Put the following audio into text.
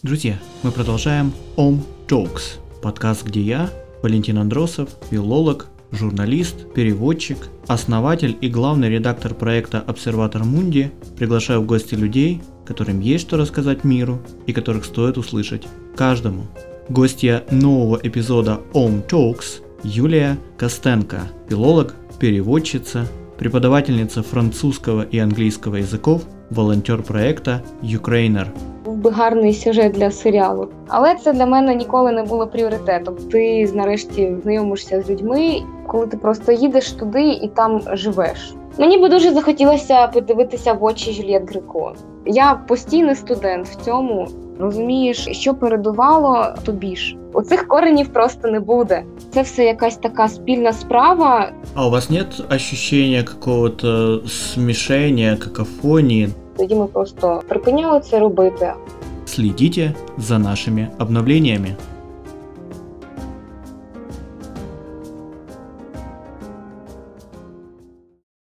Друзья, мы продолжаем Om Talks, подкаст, где я, Валентин Андросов, филолог, журналист, переводчик, основатель и главный редактор проекта «Обсерватор Мунди» приглашаю в гости людей, которым есть что рассказать миру и которых стоит услышать каждому. Гостья нового эпизода Om Talks Юлия Костенко, филолог, переводчица, преподавательница французского и английского языков, волонтер проекта Ukrainer – би гарний сюжет для серіалу. Але це для мене ніколи не було пріоритетом. Ти нарешті знайомишся з людьми, коли ти просто їдеш туди і там живеш. Мені би дуже захотілося подивитися в очі Жюльєт Греко. Я постійний студент в цьому. Розумієш, що передувало тобі ж. Оцих коренів просто не буде. Це все якась така спільна справа. А у вас нет ощущения какого-то смешения, какофонии? Тоді ми просто припиняли це робити. Следите за нашими обновлениями.